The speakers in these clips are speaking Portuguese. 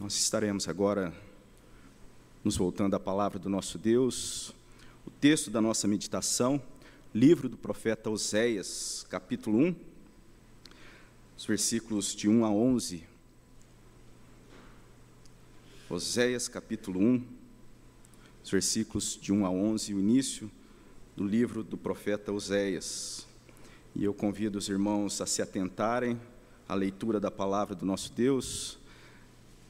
Nós estaremos agora nos voltando à palavra do nosso Deus, o texto da nossa meditação, livro do profeta Oséias, capítulo 1, os versículos de 1 a 11. Oséias, capítulo 1, os versículos de 1 a 11, o início do livro do profeta Oséias. E eu convido os irmãos a se atentarem à leitura da palavra do nosso Deus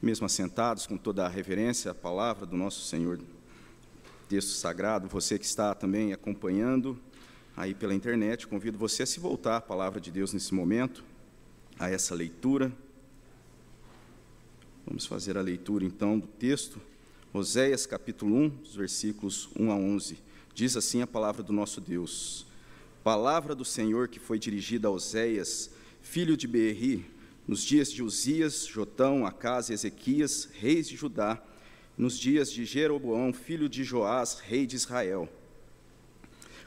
mesmo assentados com toda a reverência à palavra do nosso Senhor, texto sagrado, você que está também acompanhando aí pela internet, convido você a se voltar à palavra de Deus nesse momento, a essa leitura. Vamos fazer a leitura então do texto, Oséias capítulo 1, os versículos 1 a 11. Diz assim a palavra do nosso Deus: Palavra do Senhor que foi dirigida a Oséias, filho de Berri, nos dias de Uzias, Jotão, Acas e Ezequias, reis de Judá, nos dias de Jeroboão, filho de Joás, rei de Israel.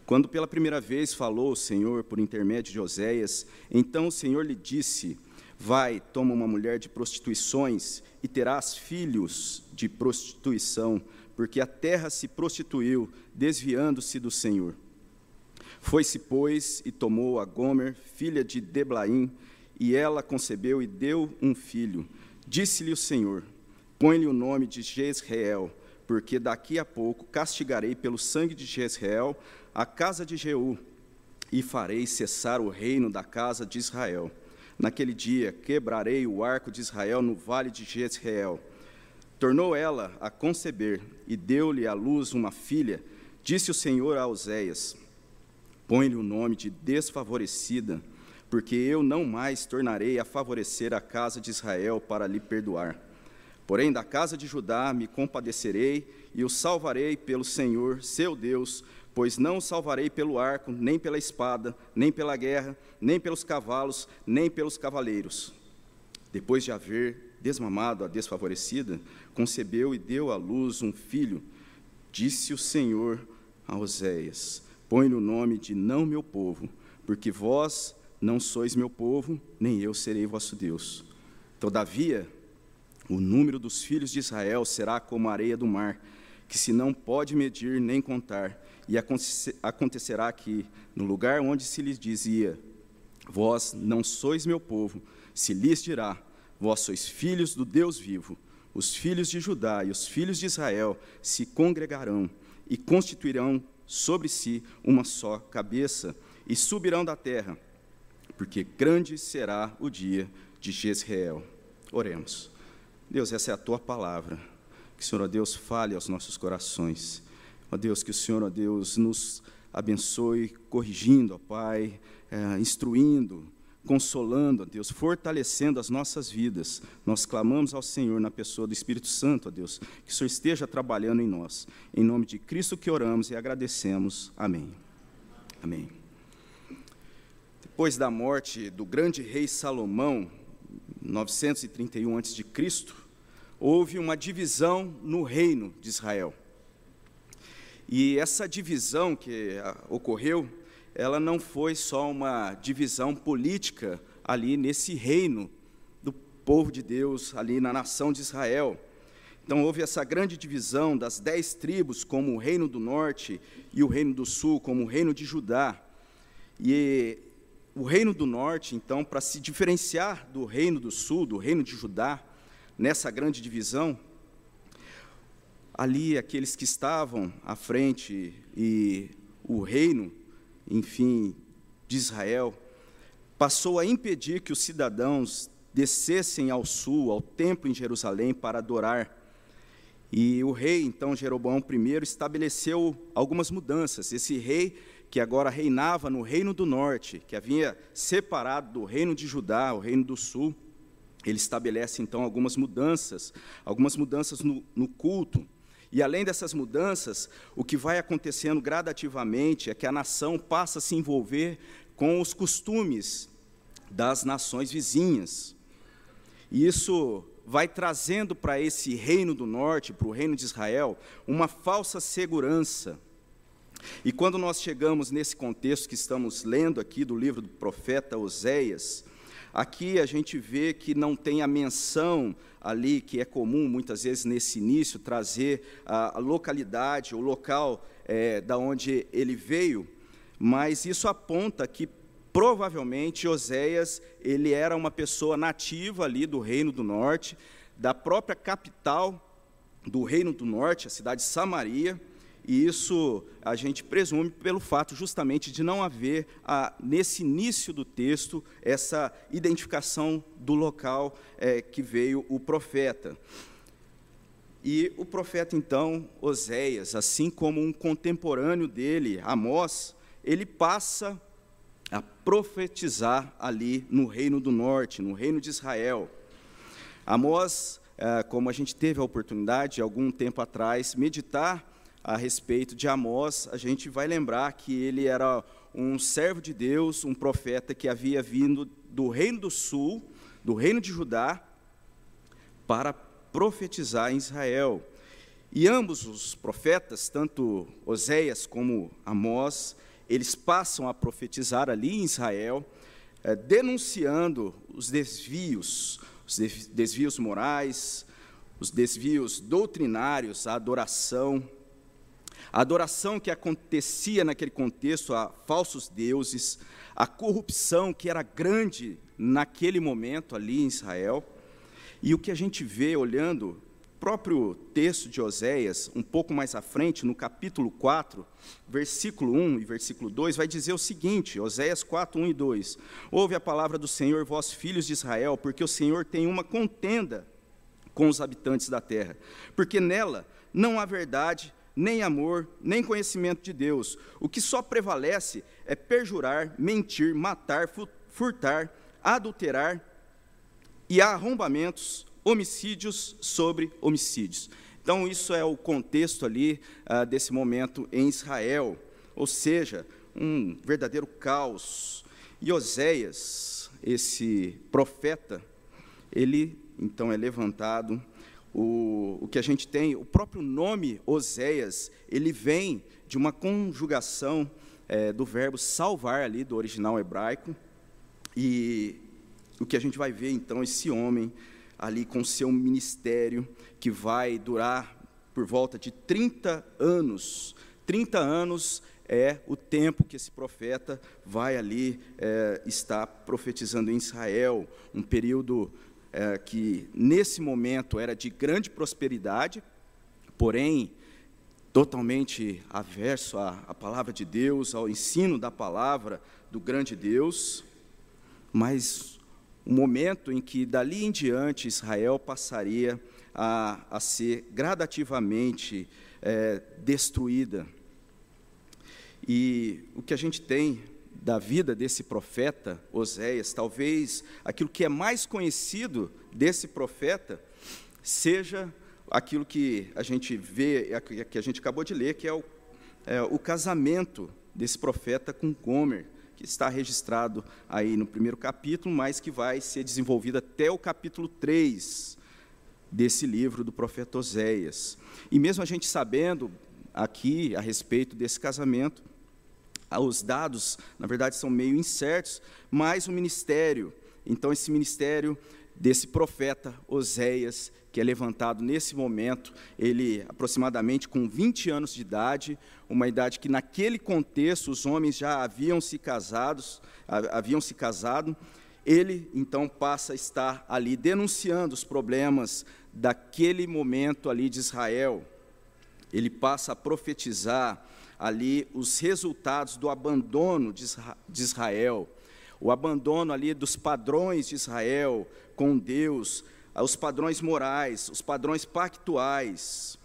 Quando pela primeira vez falou o Senhor por intermédio de Oséias, então o Senhor lhe disse: Vai, toma uma mulher de prostituições e terás filhos de prostituição, porque a terra se prostituiu, desviando-se do Senhor. Foi-se, pois, e tomou a Gomer, filha de Deblaim, e ela concebeu e deu um filho. Disse-lhe o Senhor: Põe-lhe o nome de Jezreel, porque daqui a pouco castigarei pelo sangue de Jezreel a casa de Jeú, e farei cessar o reino da casa de Israel. Naquele dia quebrarei o arco de Israel no vale de Jezreel. Tornou ela a conceber e deu-lhe à luz uma filha. Disse o Senhor a Oséias: Põe-lhe o nome de desfavorecida porque eu não mais tornarei a favorecer a casa de Israel para lhe perdoar. Porém, da casa de Judá me compadecerei e o salvarei pelo Senhor, seu Deus, pois não o salvarei pelo arco, nem pela espada, nem pela guerra, nem pelos cavalos, nem pelos cavaleiros. Depois de haver desmamado a desfavorecida, concebeu e deu à luz um filho. Disse o Senhor a Oséias: Põe-lhe o nome de não meu povo, porque vós não sois meu povo, nem eu serei vosso Deus. Todavia, o número dos filhos de Israel será como a areia do mar, que se não pode medir nem contar. E acontecerá que, no lugar onde se lhes dizia, Vós não sois meu povo, se lhes dirá, Vós sois filhos do Deus vivo, os filhos de Judá e os filhos de Israel se congregarão e constituirão sobre si uma só cabeça, e subirão da terra porque grande será o dia de Jezreel. Oremos. Deus, essa é a tua palavra. Que o Senhor, ó Deus, fale aos nossos corações. Ó Deus, que o Senhor, ó Deus, nos abençoe, corrigindo, ó Pai, é, instruindo, consolando, ó Deus, fortalecendo as nossas vidas. Nós clamamos ao Senhor na pessoa do Espírito Santo, ó Deus, que o Senhor esteja trabalhando em nós. Em nome de Cristo que oramos e agradecemos. Amém. Amém depois da morte do grande rei Salomão, 931 a.C., houve uma divisão no reino de Israel. E essa divisão que ah, ocorreu, ela não foi só uma divisão política ali nesse reino do povo de Deus, ali na nação de Israel. Então houve essa grande divisão das dez tribos como o reino do norte e o reino do sul como o reino de Judá. E o reino do norte, então, para se diferenciar do reino do sul, do reino de Judá, nessa grande divisão, ali aqueles que estavam à frente e o reino, enfim, de Israel, passou a impedir que os cidadãos descessem ao sul, ao templo em Jerusalém, para adorar. E o rei, então, Jeroboão I, estabeleceu algumas mudanças. Esse rei que agora reinava no reino do norte, que havia separado do reino de Judá, o reino do sul, ele estabelece então algumas mudanças, algumas mudanças no, no culto. E além dessas mudanças, o que vai acontecendo gradativamente é que a nação passa a se envolver com os costumes das nações vizinhas. E isso vai trazendo para esse reino do norte, para o reino de Israel, uma falsa segurança e quando nós chegamos nesse contexto que estamos lendo aqui do livro do profeta Oséias, Aqui a gente vê que não tem a menção ali, que é comum muitas vezes nesse início, trazer a, localidade, o local é, da onde ele veio, mas isso aponta que provavelmente Oséias ele era uma pessoa nativa ali do Reino do Norte, da própria capital do Reino do Norte, a cidade de Samaria, e isso a gente presume pelo fato justamente de não haver, a, nesse início do texto, essa identificação do local é, que veio o profeta. E o profeta, então, Oséias, assim como um contemporâneo dele, Amós, ele passa a profetizar ali no Reino do Norte, no Reino de Israel. Amós, é, como a gente teve a oportunidade, algum tempo atrás, meditar a respeito de Amós, a gente vai lembrar que ele era um servo de Deus, um profeta que havia vindo do reino do sul, do reino de Judá, para profetizar em Israel. E ambos os profetas, tanto Oséias como Amós, eles passam a profetizar ali em Israel, eh, denunciando os desvios, os desvios morais, os desvios doutrinários, a adoração, a adoração que acontecia naquele contexto a falsos deuses, a corrupção que era grande naquele momento ali em Israel. E o que a gente vê olhando o próprio texto de Oséias, um pouco mais à frente, no capítulo 4, versículo 1 e versículo 2, vai dizer o seguinte: Oséias 4, 1 e 2: Ouve a palavra do Senhor, vós filhos de Israel, porque o Senhor tem uma contenda com os habitantes da terra, porque nela não há verdade, nem amor, nem conhecimento de Deus. O que só prevalece é perjurar, mentir, matar, furtar, adulterar e arrombamentos, homicídios sobre homicídios. Então, isso é o contexto ali ah, desse momento em Israel, ou seja, um verdadeiro caos. E Oséias, esse profeta, ele então é levantado o, o que a gente tem, o próprio nome Oséias, ele vem de uma conjugação é, do verbo salvar ali, do original hebraico, e o que a gente vai ver, então, esse homem ali com seu ministério, que vai durar por volta de 30 anos. 30 anos é o tempo que esse profeta vai ali é, estar profetizando em Israel, um período é, que nesse momento era de grande prosperidade, porém totalmente averso à, à palavra de Deus, ao ensino da palavra do grande Deus, mas um momento em que dali em diante Israel passaria a, a ser gradativamente é, destruída. E o que a gente tem da vida desse profeta Oséias, talvez aquilo que é mais conhecido desse profeta seja aquilo que a gente vê, que a gente acabou de ler, que é o, é, o casamento desse profeta com Gomer, que está registrado aí no primeiro capítulo, mas que vai ser desenvolvido até o capítulo 3 desse livro do profeta Oséias. E mesmo a gente sabendo aqui a respeito desse casamento, os dados, na verdade, são meio incertos, mas o ministério, então esse ministério desse profeta Oséias, que é levantado nesse momento, ele aproximadamente com 20 anos de idade, uma idade que naquele contexto os homens já haviam se casados, haviam se casado, ele então passa a estar ali denunciando os problemas daquele momento ali de Israel. Ele passa a profetizar ali os resultados do abandono de Israel, o abandono ali dos padrões de Israel com Deus, os padrões morais, os padrões pactuais.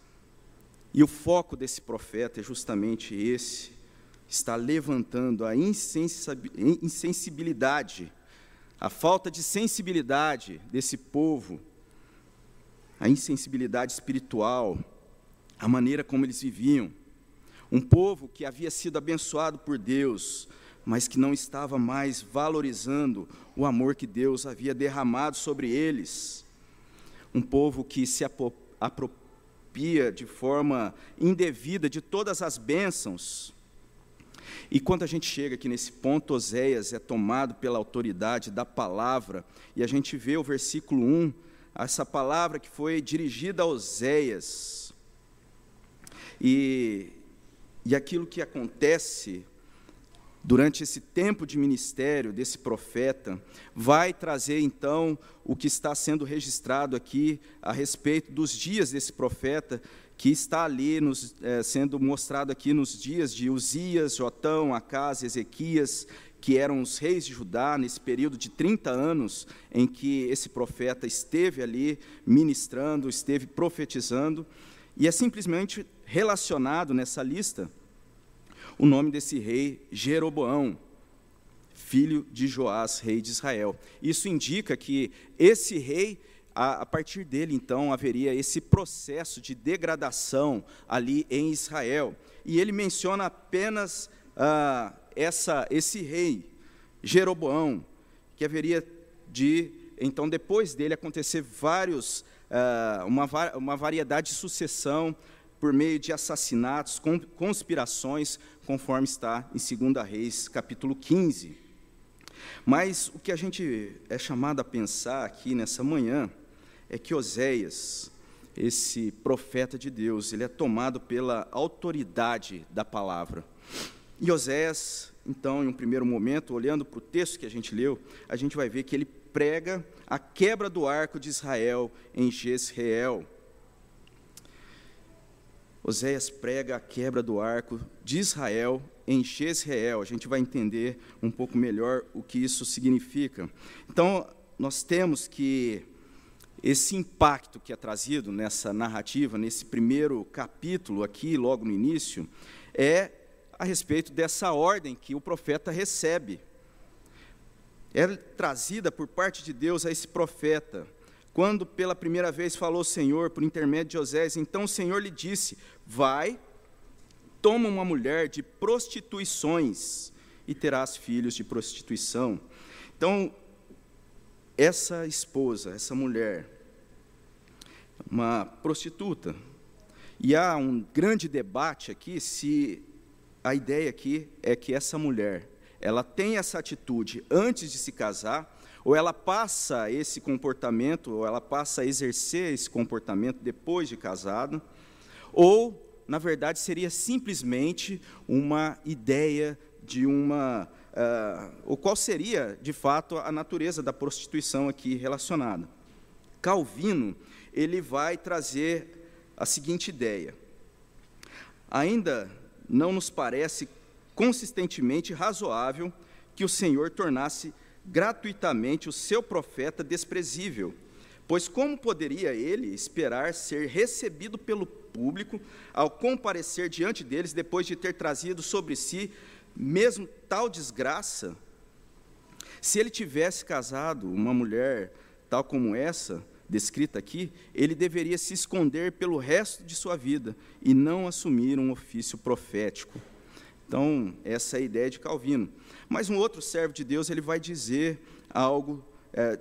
E o foco desse profeta é justamente esse, está levantando a insensibilidade, a falta de sensibilidade desse povo, a insensibilidade espiritual, a maneira como eles viviam. Um povo que havia sido abençoado por Deus, mas que não estava mais valorizando o amor que Deus havia derramado sobre eles. Um povo que se apropria de forma indevida de todas as bênçãos. E quando a gente chega aqui nesse ponto, Oséias é tomado pela autoridade da palavra, e a gente vê o versículo 1, essa palavra que foi dirigida a Oséias. E, e aquilo que acontece durante esse tempo de ministério desse profeta, vai trazer então o que está sendo registrado aqui a respeito dos dias desse profeta, que está ali nos, é, sendo mostrado aqui nos dias de Uzias, Jotão, Acas, Ezequias, que eram os reis de Judá, nesse período de 30 anos em que esse profeta esteve ali ministrando, esteve profetizando, e é simplesmente relacionado nessa lista o nome desse rei, Jeroboão, filho de Joás, rei de Israel. Isso indica que esse rei, a, partir dele, então, haveria esse processo de degradação ali em Israel. E ele menciona apenas ah, essa, esse rei, Jeroboão, que haveria de, então, depois dele acontecer vários, ah, uma, uma variedade de sucessão por meio de assassinatos, conspirações, conforme está em 2 Reis, capítulo 15. Mas o que a gente é chamado a pensar aqui nessa manhã é que Oséias, esse profeta de Deus, ele é tomado pela autoridade da palavra. E Oséias, então, em um primeiro momento, olhando para o texto que a gente leu, a gente vai ver que ele prega a quebra do arco de Israel em Jezreel. Oséias prega a quebra do arco de Israel em Jezreel. A gente vai entender um pouco melhor o que isso significa. Então, nós temos que esse impacto que é trazido nessa narrativa, nesse primeiro capítulo aqui, logo no início, é a respeito dessa ordem que o profeta recebe. É trazida por parte de Deus a esse profeta quando pela primeira vez falou o Senhor por intermédio de Osés, então o Senhor lhe disse: Vai, toma uma mulher de prostituições e terás filhos de prostituição. Então, essa esposa, essa mulher, uma prostituta, e há um grande debate aqui se a ideia aqui é que essa mulher, ela tem essa atitude antes de se casar ou ela passa esse comportamento, ou ela passa a exercer esse comportamento depois de casado, ou, na verdade, seria simplesmente uma ideia de uma. Uh, ou qual seria, de fato, a natureza da prostituição aqui relacionada. Calvino ele vai trazer a seguinte ideia. Ainda não nos parece consistentemente razoável que o Senhor tornasse gratuitamente o seu profeta desprezível. Pois como poderia ele esperar ser recebido pelo público ao comparecer diante deles depois de ter trazido sobre si mesmo tal desgraça? Se ele tivesse casado uma mulher tal como essa, descrita aqui, ele deveria se esconder pelo resto de sua vida e não assumir um ofício profético. Então, essa é a ideia de Calvino. Mas um outro servo de Deus, ele vai dizer algo é,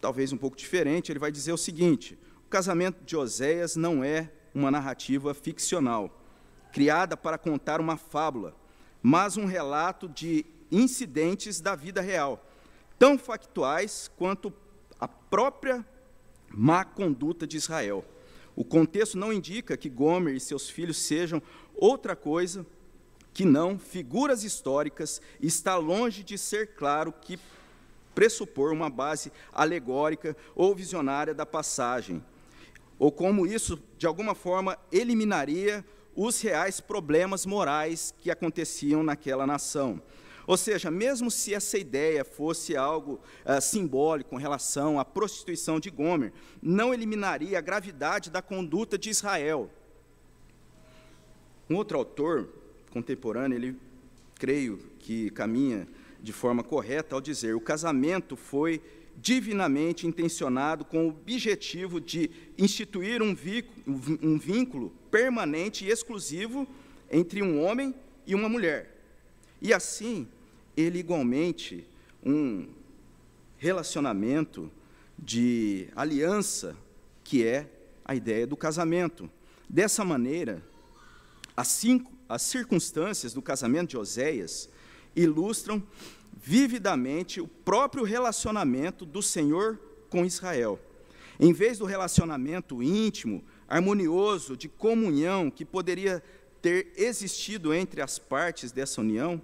talvez um pouco diferente, ele vai dizer o seguinte, o casamento de Oséias não é uma narrativa ficcional, criada para contar uma fábula, mas um relato de incidentes da vida real, tão factuais quanto a própria má conduta de Israel. O contexto não indica que Gomer e seus filhos sejam outra coisa que não figuras históricas, está longe de ser claro que pressupor uma base alegórica ou visionária da passagem, ou como isso, de alguma forma, eliminaria os reais problemas morais que aconteciam naquela nação. Ou seja, mesmo se essa ideia fosse algo uh, simbólico com relação à prostituição de Gomer, não eliminaria a gravidade da conduta de Israel. Um outro autor, contemporâneo, ele creio que caminha de forma correta ao dizer: o casamento foi divinamente intencionado com o objetivo de instituir um um vínculo permanente e exclusivo entre um homem e uma mulher. E assim, ele igualmente um relacionamento de aliança, que é a ideia do casamento. Dessa maneira, assim as circunstâncias do casamento de Oséias ilustram vividamente o próprio relacionamento do Senhor com Israel. Em vez do relacionamento íntimo, harmonioso, de comunhão que poderia ter existido entre as partes dessa união,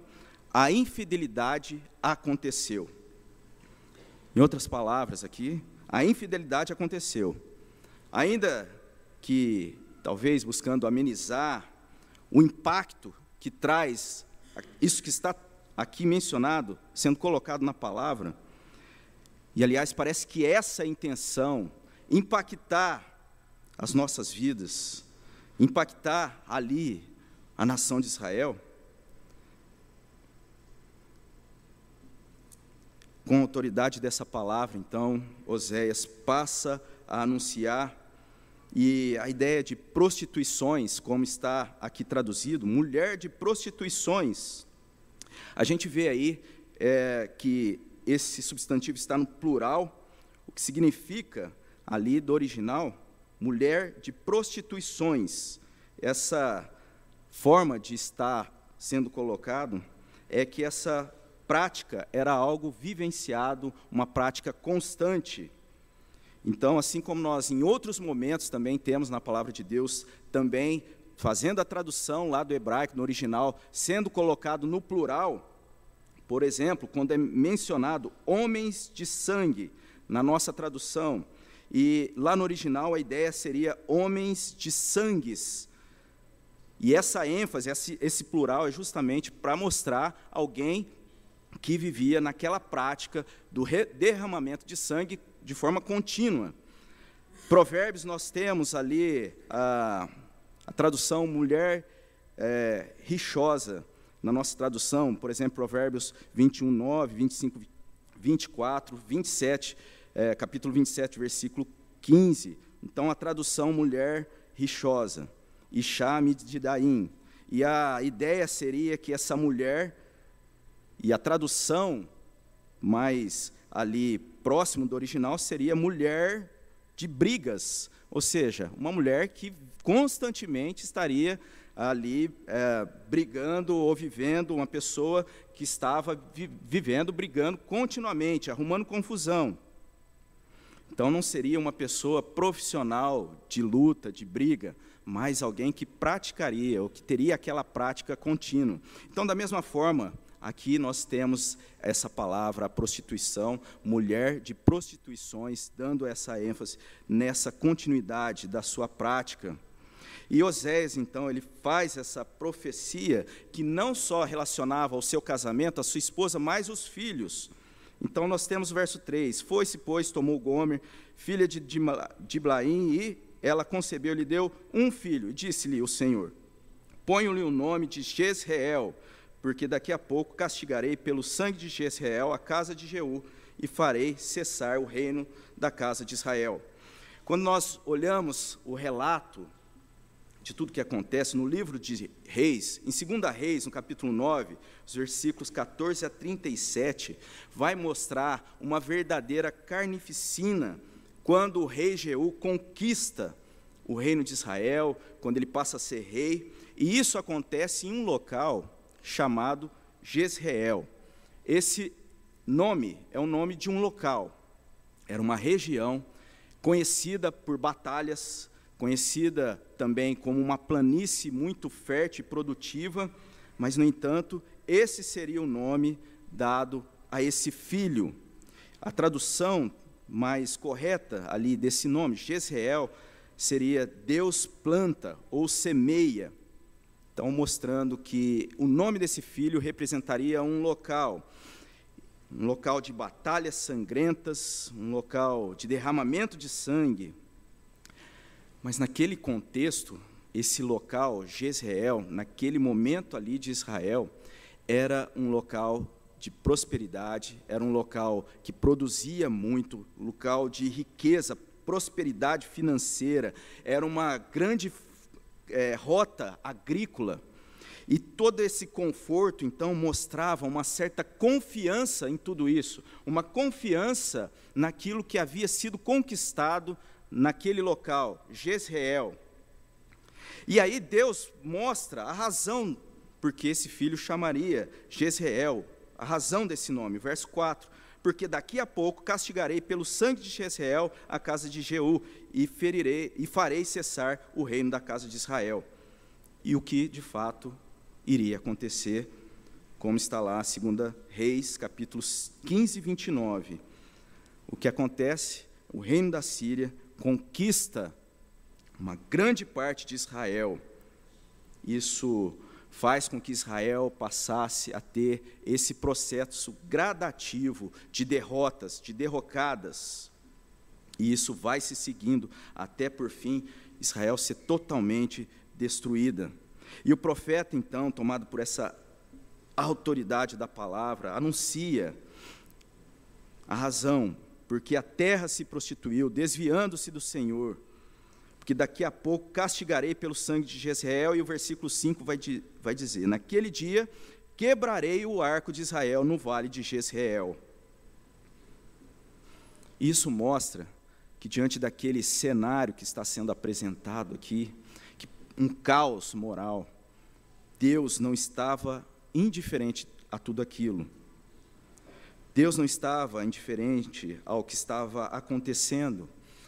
a infidelidade aconteceu. Em outras palavras, aqui, a infidelidade aconteceu. Ainda que, talvez buscando amenizar o impacto que traz isso que está aqui mencionado, sendo colocado na palavra, e aliás, parece que essa é intenção, impactar as nossas vidas, impactar ali a nação de Israel, Com a autoridade dessa palavra, então, Oséias passa a anunciar, e a ideia de prostituições, como está aqui traduzido, mulher de prostituições, a gente vê aí é, que esse substantivo está no plural, o que significa ali do original, mulher de prostituições. Essa forma de estar sendo colocado é que essa prática era algo vivenciado, uma prática constante. Então, assim como nós em outros momentos também temos na palavra de Deus, também fazendo a tradução lá do hebraico, no original, sendo colocado no plural, por exemplo, quando é mencionado homens de sangue, na nossa tradução, e lá no original a ideia seria homens de sangues. E essa ênfase, esse, plural, é justamente para mostrar alguém que vivia naquela prática do derramamento de sangue de forma contínua. Provérbios, nós temos ali a, a tradução mulher é, rixosa, na nossa tradução, por exemplo, Provérbios 21, 9, 25, 24, 27, é, capítulo 27, versículo 15. Então, a tradução mulher rixosa, Ishá Mididaim. E a ideia seria que essa mulher e a tradução mais ali próximo do original seria mulher de brigas, ou seja, uma mulher que constantemente estaria ali é, brigando ou vivendo, uma pessoa que estava vi vivendo, brigando continuamente, arrumando confusão. Então não seria uma pessoa profissional de luta, de briga, mas alguém que praticaria, ou que teria aquela prática contínua. Então, da mesma forma, Aqui nós temos essa palavra, a prostituição, mulher de prostituições, dando essa ênfase nessa continuidade da sua prática. E Osés, então, ele faz essa profecia que não só relacionava ao seu casamento, a sua esposa, mas os filhos. Então, nós temos o verso 3: Foi-se, pois, tomou Gomer, filha de Diblaim, e ela concebeu, lhe deu um filho, e disse-lhe o Senhor: Ponho-lhe o nome de Jezreel, porque daqui a pouco castigarei pelo sangue de Jezreel a casa de Jeú e farei cessar o reino da casa de Israel. Quando nós olhamos o relato de tudo que acontece no livro de Reis, em 2 Reis, no capítulo 9, os versículos 14 a 37, vai mostrar uma verdadeira carnificina quando o rei Jeú conquista o reino de Israel, quando ele passa a ser rei, e isso acontece em um local chamado Jezreel. Esse nome é o nome de um local, era uma região conhecida por batalhas, conhecida também como uma planície muito fértil e produtiva, mas, no entanto, esse seria o nome dado a esse filho. A tradução mais correta ali desse nome, Jezreel, seria Deus planta ou semeia. Então, mostrando que o nome desse filho representaria um local, um local de batalhas sangrentas, um local de derramamento de sangue. Mas naquele contexto, esse local, Jezreel, naquele momento ali de Israel, era um local de prosperidade, era um local que produzia muito, local de riqueza, prosperidade financeira, era uma grande é, rota agrícola. E todo esse conforto, então, mostrava uma certa confiança em tudo isso, uma confiança naquilo que havia sido conquistado naquele local, Jezreel. E aí Deus mostra a razão porque esse filho chamaria Jezreel, a razão desse nome, verso 4. Porque daqui a pouco castigarei pelo sangue de Jezreel a casa de Jeú e ferirei e farei cessar o reino da casa de Israel. E o que de fato iria acontecer, como está lá, 2 Reis, capítulos 15 e 29. O que acontece? O reino da Síria conquista uma grande parte de Israel. Isso faz com que Israel passasse a ter esse processo gradativo de derrotas, de derrocadas. E isso vai se seguindo até por fim Israel ser totalmente destruída. E o profeta, então, tomado por essa autoridade da palavra, anuncia a razão porque a terra se prostituiu, desviando-se do Senhor, porque daqui a pouco castigarei pelo sangue de Jezreel, e o versículo 5 vai, vai dizer: Naquele dia quebrarei o arco de Israel no vale de Jezreel. Isso mostra que, diante daquele cenário que está sendo apresentado aqui, um caos moral, Deus não estava indiferente a tudo aquilo. Deus não estava indiferente ao que estava acontecendo.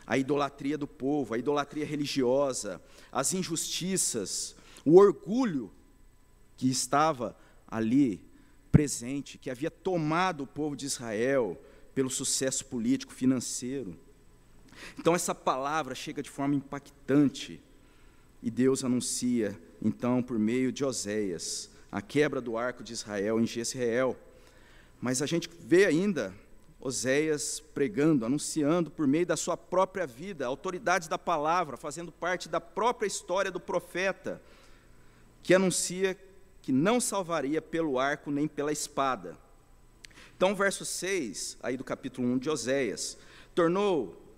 A idolatria do povo, a idolatria religiosa, as injustiças, o orgulho que estava ali presente, que havia tomado o povo de Israel pelo sucesso político, financeiro. Então, essa palavra chega de forma impactante e Deus anuncia, então, por meio de Oséias, a quebra do arco de Israel em Jezreel. Mas a gente vê ainda Oséias pregando, anunciando por meio da sua própria vida, autoridades da palavra, fazendo parte da própria história do profeta, que anuncia que não salvaria pelo arco nem pela espada. Então, verso 6, aí do capítulo 1 de Oséias, tornou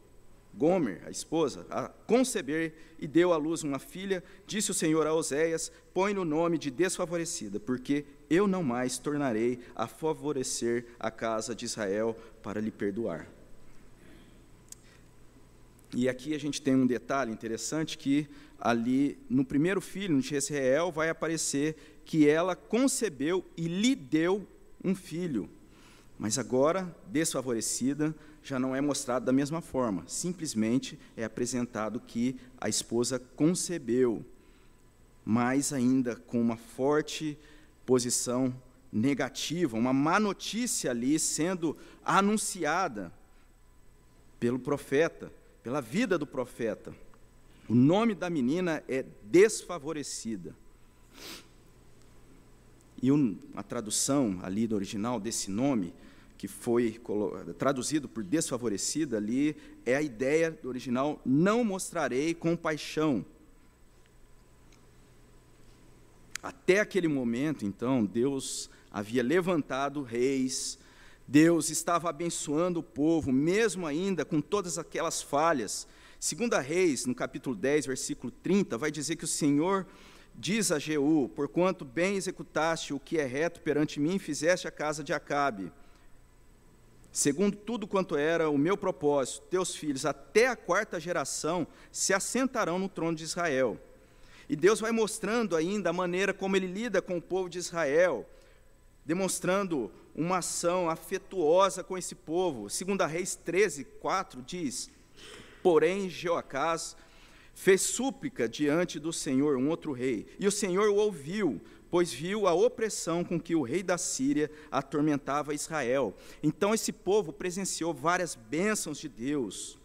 Gomer, a esposa, a conceber e deu à luz uma filha, disse o Senhor a Oséias: Põe no nome de desfavorecida, porque eu não mais tornarei a favorecer a casa de Israel para lhe perdoar. E aqui a gente tem um detalhe interessante que ali no primeiro filho de Israel vai aparecer que ela concebeu e lhe deu um filho. Mas agora, desfavorecida, já não é mostrado da mesma forma. Simplesmente é apresentado que a esposa concebeu, mais ainda com uma forte posição negativa, uma má notícia ali sendo anunciada pelo profeta, pela vida do profeta. O nome da menina é desfavorecida. E um, a tradução ali do original desse nome que foi traduzido por desfavorecida ali, é a ideia do original: não mostrarei compaixão. Até aquele momento, então, Deus havia levantado reis, Deus estava abençoando o povo, mesmo ainda com todas aquelas falhas. Segunda Reis, no capítulo 10, versículo 30, vai dizer que o Senhor diz a Jeú: Porquanto bem executaste o que é reto perante mim, fizeste a casa de Acabe segundo tudo quanto era o meu propósito, teus filhos, até a quarta geração, se assentarão no trono de Israel. E Deus vai mostrando ainda a maneira como ele lida com o povo de Israel, demonstrando uma ação afetuosa com esse povo. Segundo Reis 13, 4 diz: Porém, Jeoacás fez súplica diante do Senhor, um outro rei, e o Senhor o ouviu, pois viu a opressão com que o rei da Síria atormentava Israel. Então esse povo presenciou várias bênçãos de Deus.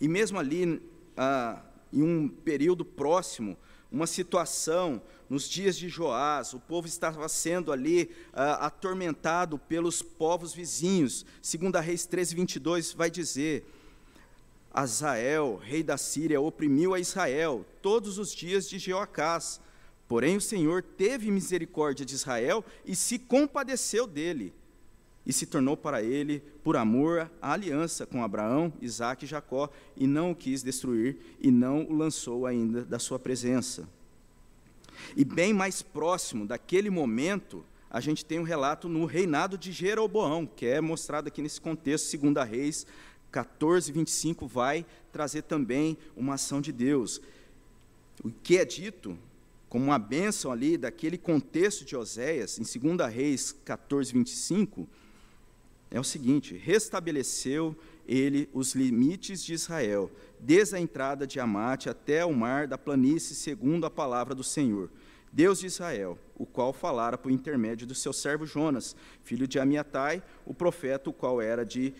E mesmo ali, ah, em um período próximo, uma situação, nos dias de Joás, o povo estava sendo ali ah, atormentado pelos povos vizinhos. Segundo Reis 13, 22, vai dizer... Azael, rei da Síria, oprimiu a Israel todos os dias de Jeoacás, Porém, o Senhor teve misericórdia de Israel e se compadeceu dele, e se tornou para ele, por amor, a aliança com Abraão, Isaque e Jacó, e não o quis destruir, e não o lançou ainda da sua presença. E bem mais próximo daquele momento, a gente tem um relato no reinado de Jeroboão, que é mostrado aqui nesse contexto, segundo a Reis 14, 25, vai trazer também uma ação de Deus. O que é dito como uma bênção ali daquele contexto de Oséias, em 2 Reis 14, 25, é o seguinte: restabeleceu ele os limites de Israel, desde a entrada de Amate até o mar da planície, segundo a palavra do Senhor, Deus de Israel, o qual falara por intermédio do seu servo Jonas, filho de Amiatai, o profeta, o qual era de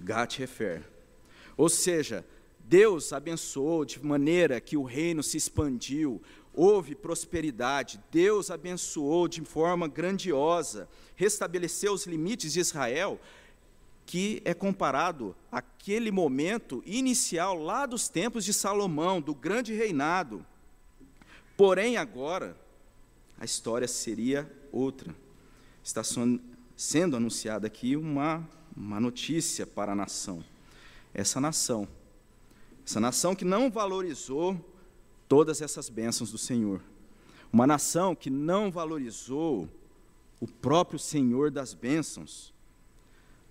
Gat-Hefer. Ou seja, Deus abençoou de maneira que o reino se expandiu, houve prosperidade, Deus abençoou de forma grandiosa, restabeleceu os limites de Israel, que é comparado àquele momento inicial lá dos tempos de Salomão, do grande reinado. Porém, agora, a história seria outra. Está sendo anunciada aqui uma, uma notícia para a nação. Essa nação, essa nação que não valorizou todas essas bênçãos do Senhor. Uma nação que não valorizou o próprio Senhor das bênçãos.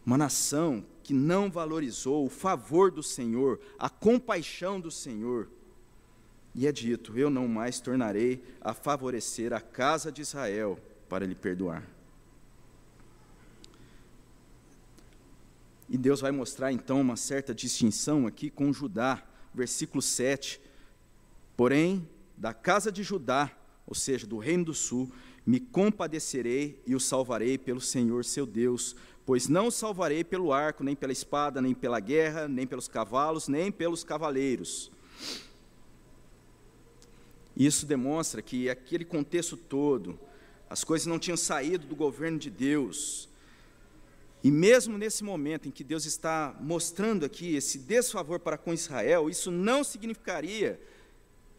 Uma nação que não valorizou o favor do Senhor, a compaixão do Senhor. E é dito: Eu não mais tornarei a favorecer a casa de Israel para lhe perdoar. E Deus vai mostrar então uma certa distinção aqui com Judá, versículo 7. Porém, da casa de Judá, ou seja, do reino do sul, me compadecerei e o salvarei pelo Senhor seu Deus, pois não o salvarei pelo arco, nem pela espada, nem pela guerra, nem pelos cavalos, nem pelos cavaleiros. Isso demonstra que aquele contexto todo, as coisas não tinham saído do governo de Deus. E mesmo nesse momento em que Deus está mostrando aqui esse desfavor para com Israel, isso não significaria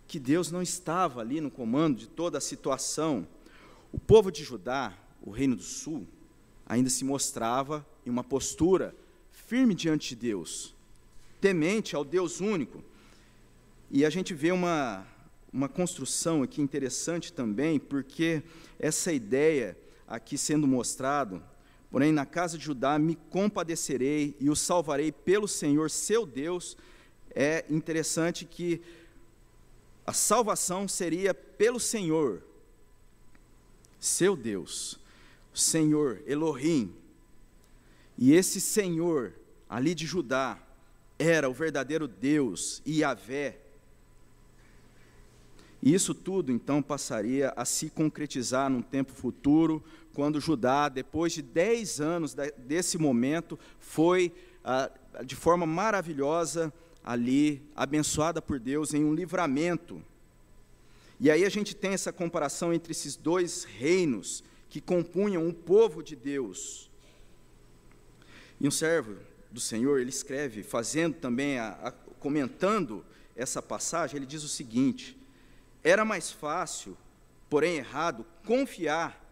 que Deus não estava ali no comando de toda a situação. O povo de Judá, o reino do sul, ainda se mostrava em uma postura firme diante de Deus, temente ao Deus único. E a gente vê uma, uma construção aqui interessante também, porque essa ideia aqui sendo mostrado, porém na casa de Judá me compadecerei e o salvarei pelo Senhor seu Deus, é interessante que a salvação seria pelo Senhor, seu Deus, Senhor Elohim. E esse Senhor, ali de Judá, era o verdadeiro Deus, Yahvé. E isso tudo, então, passaria a se concretizar num tempo futuro, quando Judá, depois de dez anos desse momento, foi, ah, de forma maravilhosa, ali, abençoada por Deus em um livramento. E aí a gente tem essa comparação entre esses dois reinos que compunham o povo de Deus. E um servo do Senhor, ele escreve, fazendo também, a, a, comentando essa passagem, ele diz o seguinte: era mais fácil, porém errado, confiar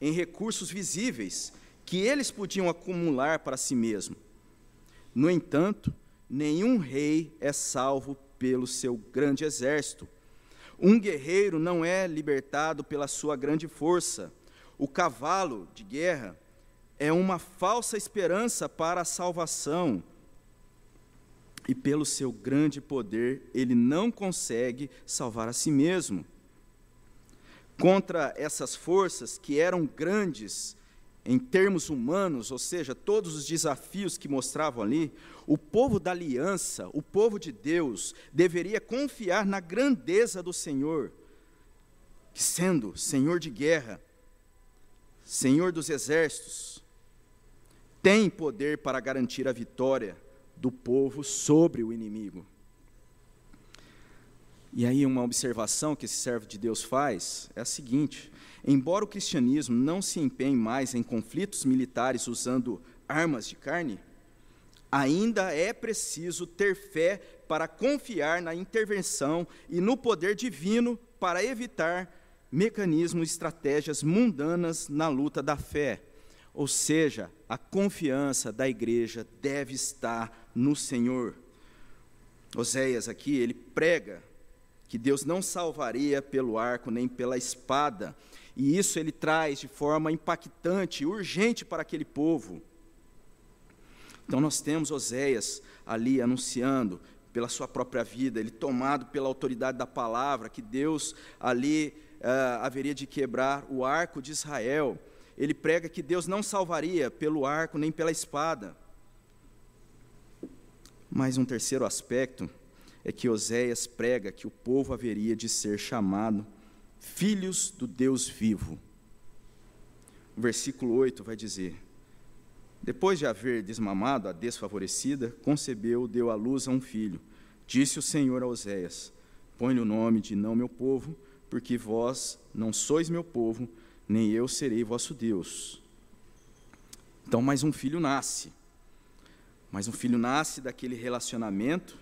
em recursos visíveis que eles podiam acumular para si mesmo. No entanto, nenhum rei é salvo pelo seu grande exército. Um guerreiro não é libertado pela sua grande força. O cavalo de guerra é uma falsa esperança para a salvação. E pelo seu grande poder, ele não consegue salvar a si mesmo. Contra essas forças que eram grandes em termos humanos, ou seja, todos os desafios que mostravam ali, o povo da aliança, o povo de Deus, deveria confiar na grandeza do Senhor, que sendo Senhor de guerra, Senhor dos exércitos, tem poder para garantir a vitória do povo sobre o inimigo. E aí, uma observação que esse servo de Deus faz é a seguinte: embora o cristianismo não se empenhe mais em conflitos militares usando armas de carne, ainda é preciso ter fé para confiar na intervenção e no poder divino para evitar mecanismos, estratégias mundanas na luta da fé. Ou seja, a confiança da igreja deve estar no Senhor. Oséias aqui, ele prega que Deus não salvaria pelo arco nem pela espada. E isso ele traz de forma impactante, urgente para aquele povo. Então nós temos Oséias ali anunciando pela sua própria vida, ele tomado pela autoridade da palavra, que Deus ali uh, haveria de quebrar o arco de Israel. Ele prega que Deus não salvaria pelo arco nem pela espada. Mas um terceiro aspecto é que Oséias prega que o povo haveria de ser chamado filhos do Deus vivo. O versículo 8 vai dizer: Depois de haver desmamado a desfavorecida, concebeu, deu à luz a um filho. Disse o Senhor a Oséias: Põe-lhe o nome de não meu povo, porque vós não sois meu povo, nem eu serei vosso Deus. Então, mais um filho nasce. Mais um filho nasce daquele relacionamento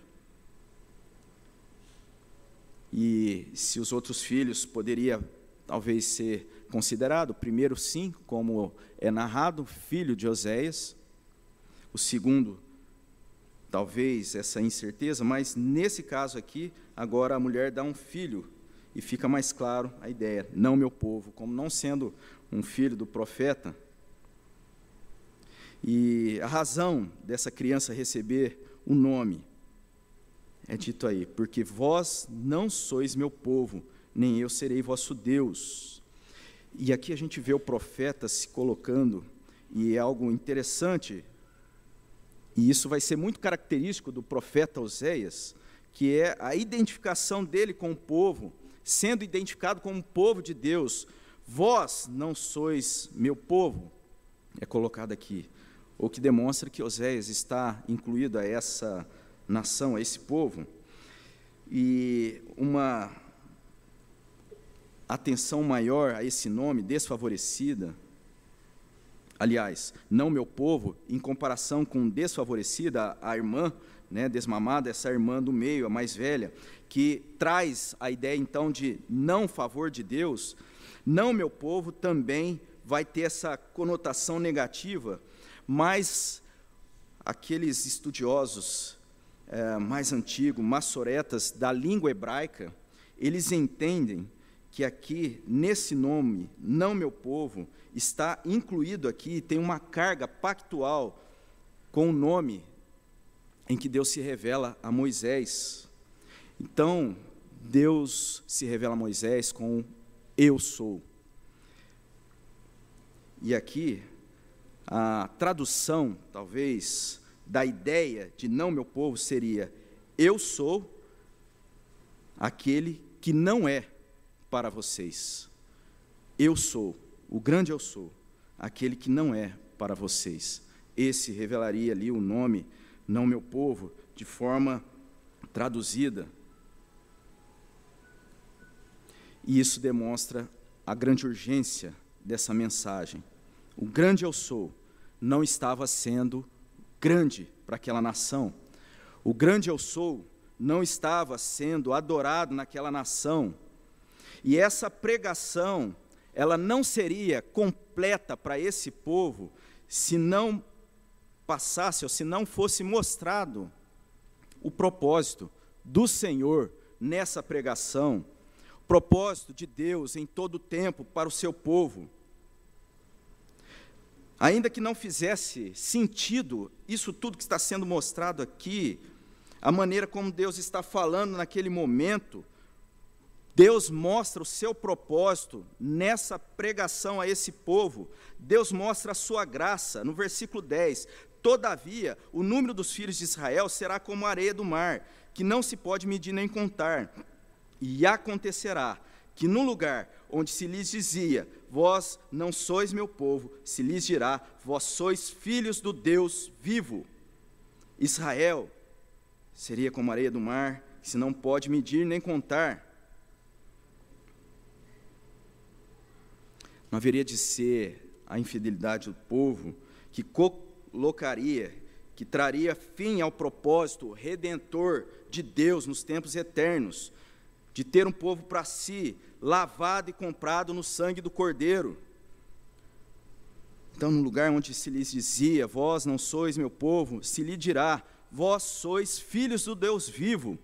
e se os outros filhos poderia talvez ser considerado, primeiro sim, como é narrado, filho de Oséias, o segundo, talvez essa incerteza, mas nesse caso aqui, agora a mulher dá um filho e fica mais claro a ideia, não meu povo, como não sendo um filho do profeta. E a razão dessa criança receber o nome é dito aí: Porque vós não sois meu povo, nem eu serei vosso Deus. E aqui a gente vê o profeta se colocando, e é algo interessante, e isso vai ser muito característico do profeta Oséias, que é a identificação dele com o povo, sendo identificado como povo de Deus. Vós não sois meu povo, é colocado aqui, o que demonstra que Oséias está incluído a essa nação, a esse povo, e uma atenção maior a esse nome, desfavorecida, aliás, não meu povo, em comparação com desfavorecida, a irmã, né, desmamada, essa irmã do meio, a mais velha, que traz a ideia então de não favor de Deus, não meu povo também vai ter essa conotação negativa, mas aqueles estudiosos é, mais antigo, maçoretas da língua hebraica, eles entendem que aqui, nesse nome, não meu povo, está incluído aqui, tem uma carga pactual com o nome em que Deus se revela a Moisés. Então, Deus se revela a Moisés com eu sou. E aqui, a tradução, talvez, da ideia de não meu povo seria: eu sou aquele que não é para vocês. Eu sou, o grande eu sou, aquele que não é para vocês. Esse revelaria ali o nome, não meu povo, de forma traduzida. E isso demonstra a grande urgência dessa mensagem. O grande eu sou não estava sendo grande para aquela nação. O grande eu sou não estava sendo adorado naquela nação. E essa pregação, ela não seria completa para esse povo se não passasse ou se não fosse mostrado o propósito do Senhor nessa pregação, o propósito de Deus em todo o tempo para o seu povo. Ainda que não fizesse sentido isso tudo que está sendo mostrado aqui, a maneira como Deus está falando naquele momento, Deus mostra o seu propósito nessa pregação a esse povo. Deus mostra a sua graça. No versículo 10: Todavia, o número dos filhos de Israel será como a areia do mar, que não se pode medir nem contar. E acontecerá que no lugar onde se lhes dizia: Vós não sois meu povo, se lhes dirá: Vós sois filhos do Deus vivo. Israel seria como a areia do mar, que se não pode medir nem contar. Não haveria de ser a infidelidade do povo que colocaria, que traria fim ao propósito redentor de Deus nos tempos eternos, de ter um povo para si, lavado e comprado no sangue do Cordeiro. Então, no lugar onde se lhes dizia, vós não sois meu povo, se lhe dirá, vós sois filhos do Deus vivo.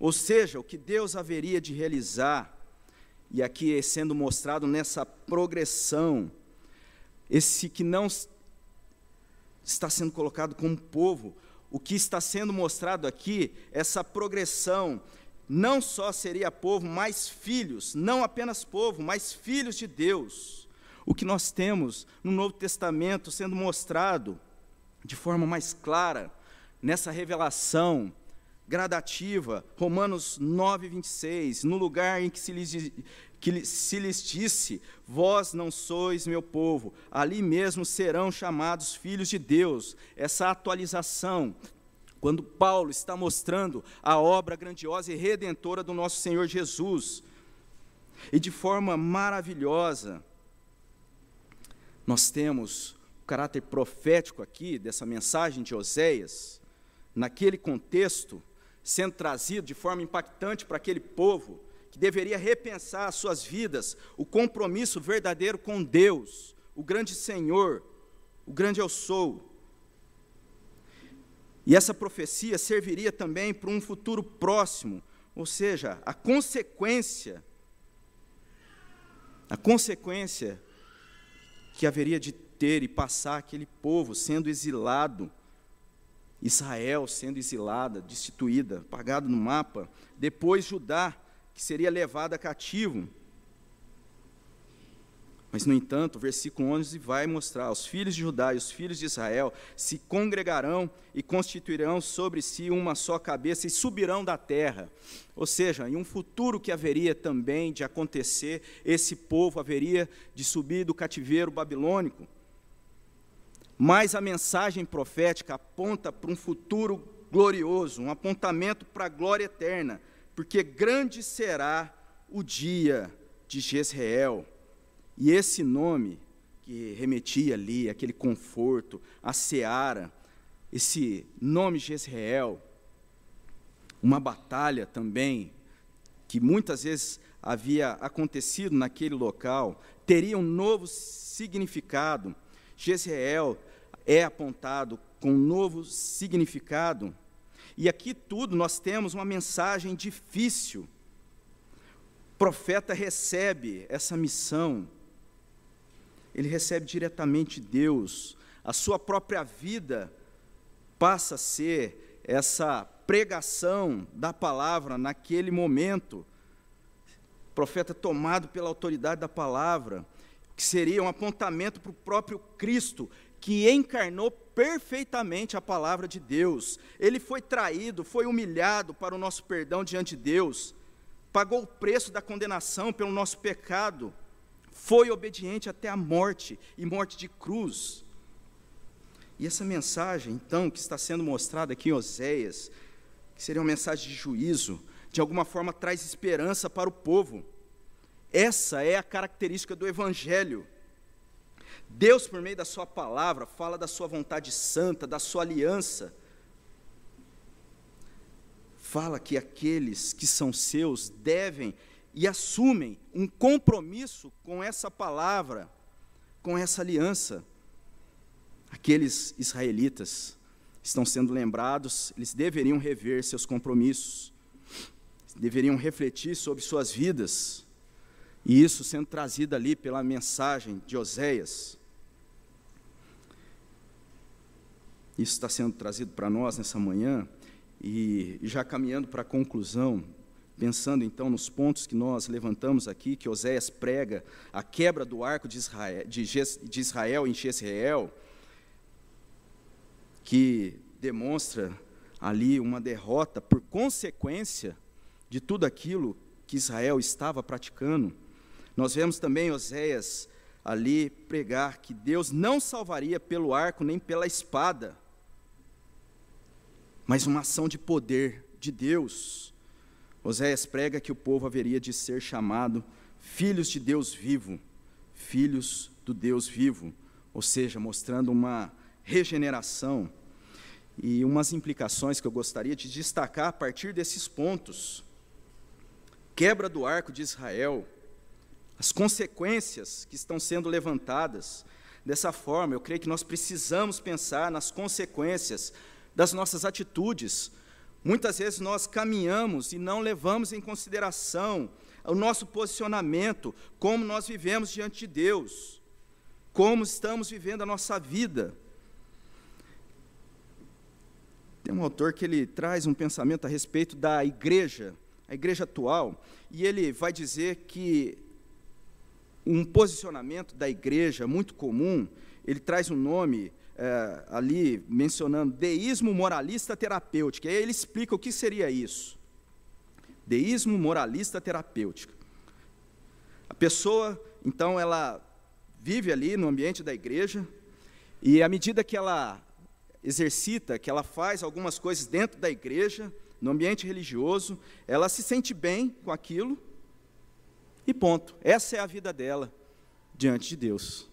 Ou seja, o que Deus haveria de realizar, e aqui é sendo mostrado nessa progressão, esse que não está sendo colocado como povo, o que está sendo mostrado aqui, essa progressão, não só seria povo, mas filhos, não apenas povo, mas filhos de Deus. O que nós temos no Novo Testamento sendo mostrado de forma mais clara, nessa revelação gradativa, Romanos 9, 26, no lugar em que se lhes, que se lhes disse: Vós não sois meu povo, ali mesmo serão chamados filhos de Deus. Essa atualização, quando Paulo está mostrando a obra grandiosa e redentora do nosso Senhor Jesus, e de forma maravilhosa, nós temos o caráter profético aqui dessa mensagem de Oséias, naquele contexto, sendo trazido de forma impactante para aquele povo que deveria repensar as suas vidas, o compromisso verdadeiro com Deus, o grande Senhor, o grande eu sou. E essa profecia serviria também para um futuro próximo, ou seja, a consequência, a consequência que haveria de ter e passar aquele povo sendo exilado Israel sendo exilada, destituída, apagada no mapa, depois Judá, que seria levada cativo. Mas, no entanto, o versículo 11 vai mostrar: os filhos de Judá e os filhos de Israel se congregarão e constituirão sobre si uma só cabeça e subirão da terra. Ou seja, em um futuro que haveria também de acontecer, esse povo haveria de subir do cativeiro babilônico. Mas a mensagem profética aponta para um futuro glorioso, um apontamento para a glória eterna, porque grande será o dia de Jezreel. E esse nome que remetia ali, aquele conforto, a seara, esse nome Jezreel, uma batalha também, que muitas vezes havia acontecido naquele local, teria um novo significado. Jezreel é apontado com um novo significado. E aqui tudo nós temos uma mensagem difícil. O profeta recebe essa missão. Ele recebe diretamente Deus. A sua própria vida passa a ser essa pregação da palavra naquele momento. O profeta tomado pela autoridade da palavra, que seria um apontamento para o próprio Cristo, que encarnou perfeitamente a palavra de Deus. Ele foi traído, foi humilhado para o nosso perdão diante de Deus, pagou o preço da condenação pelo nosso pecado, foi obediente até a morte e morte de cruz. E essa mensagem, então, que está sendo mostrada aqui em Oséias, que seria uma mensagem de juízo, de alguma forma traz esperança para o povo. Essa é a característica do Evangelho Deus, por meio da Sua palavra, fala da Sua vontade santa, da Sua aliança. Fala que aqueles que são seus devem e assumem um compromisso com essa palavra, com essa aliança. Aqueles israelitas estão sendo lembrados, eles deveriam rever seus compromissos, deveriam refletir sobre suas vidas, e isso sendo trazido ali pela mensagem de Oséias. Isso está sendo trazido para nós nessa manhã, e já caminhando para a conclusão, pensando então nos pontos que nós levantamos aqui, que Oséias prega a quebra do arco de Israel, de, de Israel em Jezreel, que demonstra ali uma derrota por consequência de tudo aquilo que Israel estava praticando. Nós vemos também Oséias ali pregar que Deus não salvaria pelo arco nem pela espada, mas uma ação de poder de Deus. Oséias prega que o povo haveria de ser chamado filhos de Deus vivo, filhos do Deus vivo, ou seja, mostrando uma regeneração e umas implicações que eu gostaria de destacar a partir desses pontos. Quebra do arco de Israel, as consequências que estão sendo levantadas. Dessa forma, eu creio que nós precisamos pensar nas consequências das nossas atitudes. Muitas vezes nós caminhamos e não levamos em consideração o nosso posicionamento, como nós vivemos diante de Deus, como estamos vivendo a nossa vida. Tem um autor que ele traz um pensamento a respeito da igreja, a igreja atual, e ele vai dizer que um posicionamento da igreja muito comum, ele traz um nome é, ali mencionando deísmo moralista terapêutico. E aí ele explica o que seria isso. Deísmo moralista terapêutico. A pessoa, então, ela vive ali no ambiente da igreja, e à medida que ela exercita, que ela faz algumas coisas dentro da igreja, no ambiente religioso, ela se sente bem com aquilo e ponto. Essa é a vida dela diante de Deus.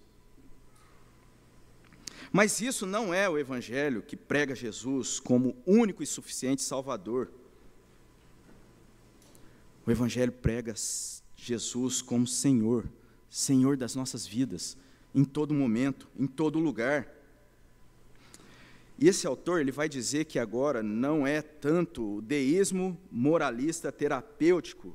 Mas isso não é o evangelho que prega Jesus como único e suficiente Salvador. O evangelho prega Jesus como Senhor, Senhor das nossas vidas, em todo momento, em todo lugar. E esse autor ele vai dizer que agora não é tanto o deísmo moralista terapêutico.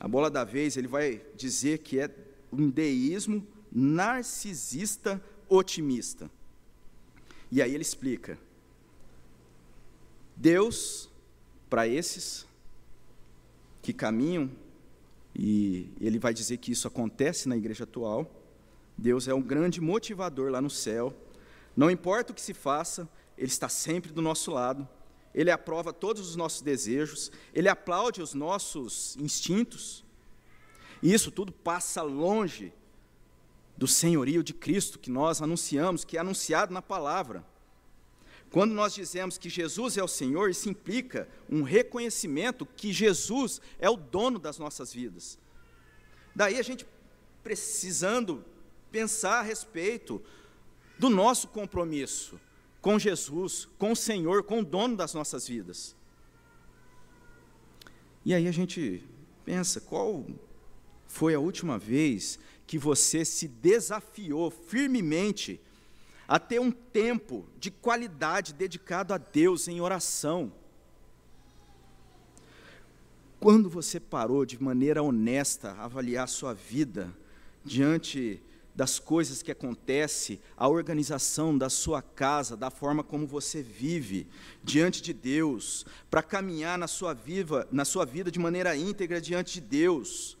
A bola da vez ele vai dizer que é um deísmo narcisista otimista. E aí ele explica: Deus, para esses que caminham, e ele vai dizer que isso acontece na igreja atual, Deus é um grande motivador lá no céu. Não importa o que se faça, Ele está sempre do nosso lado, Ele aprova todos os nossos desejos, Ele aplaude os nossos instintos, e isso tudo passa longe do senhorio de Cristo que nós anunciamos, que é anunciado na palavra. Quando nós dizemos que Jesus é o Senhor, isso implica um reconhecimento que Jesus é o dono das nossas vidas. Daí a gente precisando pensar a respeito do nosso compromisso com Jesus, com o Senhor, com o dono das nossas vidas. E aí a gente pensa, qual foi a última vez que você se desafiou firmemente a ter um tempo de qualidade dedicado a Deus em oração? Quando você parou de maneira honesta a avaliar sua vida diante das coisas que acontecem, a organização da sua casa, da forma como você vive diante de Deus, para caminhar na sua, viva, na sua vida de maneira íntegra diante de Deus.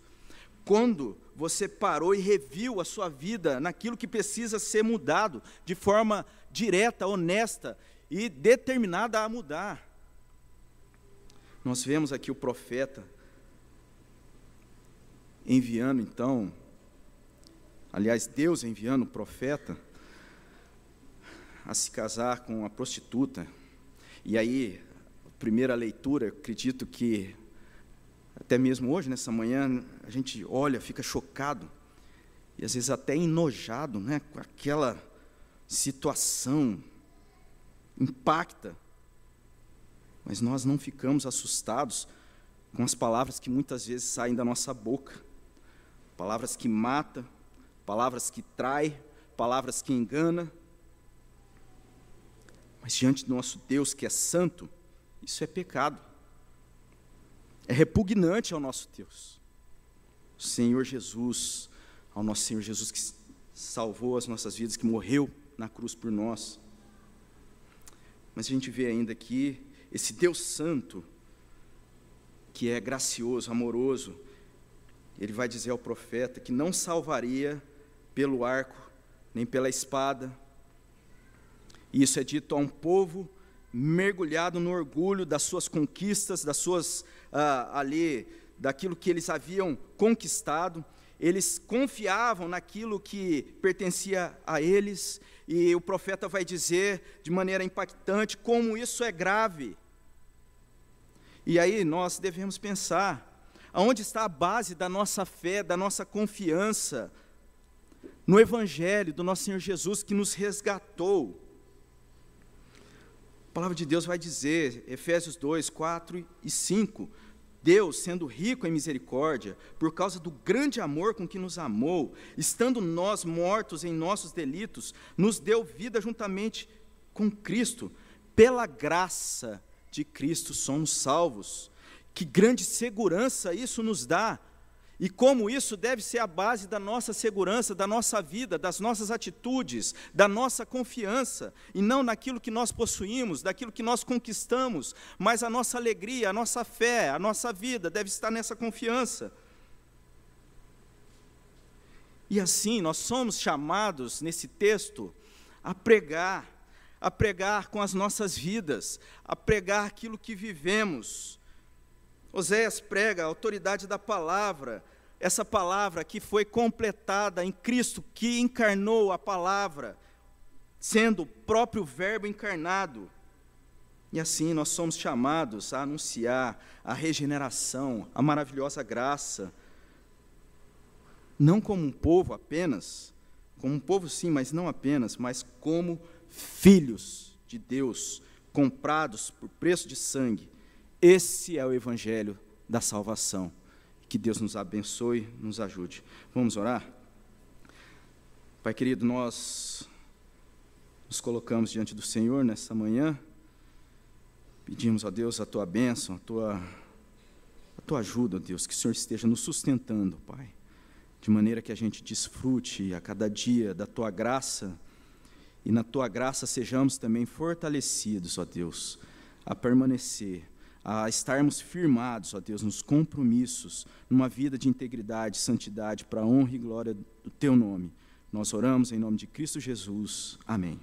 Quando você parou e reviu a sua vida naquilo que precisa ser mudado de forma direta, honesta e determinada a mudar. Nós vemos aqui o profeta enviando então aliás, Deus enviando o profeta a se casar com a prostituta. E aí, primeira leitura, acredito que até mesmo hoje, nessa manhã, a gente olha, fica chocado e às vezes até enojado, né, com aquela situação impacta. Mas nós não ficamos assustados com as palavras que muitas vezes saem da nossa boca. Palavras que matam, palavras que trai, palavras que engana. Mas diante do nosso Deus que é santo, isso é pecado. É repugnante ao nosso Deus. O Senhor Jesus, ao nosso Senhor Jesus que salvou as nossas vidas, que morreu na cruz por nós. Mas a gente vê ainda aqui esse Deus santo, que é gracioso, amoroso, ele vai dizer ao profeta que não salvaria pelo arco, nem pela espada. Isso é dito a um povo mergulhado no orgulho das suas conquistas, das suas ah, ali, daquilo que eles haviam conquistado. Eles confiavam naquilo que pertencia a eles, e o profeta vai dizer de maneira impactante como isso é grave. E aí nós devemos pensar: aonde está a base da nossa fé, da nossa confiança? no Evangelho do nosso Senhor Jesus que nos resgatou. Palavra de Deus vai dizer, Efésios 2, 4 e 5, Deus, sendo rico em misericórdia, por causa do grande amor com que nos amou, estando nós mortos em nossos delitos, nos deu vida juntamente com Cristo. Pela graça de Cristo somos salvos. Que grande segurança isso nos dá E como isso deve ser a base da nossa segurança, da nossa vida, das nossas atitudes, da nossa confiança, e não naquilo que nós possuímos, daquilo que nós conquistamos, mas a nossa alegria, a nossa fé, a nossa vida deve estar nessa confiança. E assim, nós somos chamados nesse texto a pregar, a pregar com as nossas vidas, a pregar aquilo que vivemos, Oséias prega a autoridade da palavra, essa palavra que foi completada em Cristo, que encarnou a palavra, sendo o próprio Verbo encarnado. E assim nós somos chamados a anunciar a regeneração, a maravilhosa graça, não como um povo apenas, como um povo sim, mas não apenas, mas como filhos de Deus, comprados por preço de sangue esse é o evangelho da salvação. Que Deus nos abençoe, nos ajude. Vamos orar? Pai querido, nós nos colocamos diante do Senhor nessa manhã. Pedimos a Deus a tua bênção, a tua, a tua ajuda, Deus, que o Senhor esteja nos sustentando, Pai, de maneira que a gente desfrute a cada dia da tua graça e na tua graça sejamos também fortalecidos, ó Deus, a permanecer a estarmos firmados, ó Deus, nos compromissos, numa vida de integridade, santidade, para a honra e glória do Teu nome. Nós oramos em nome de Cristo Jesus. Amém.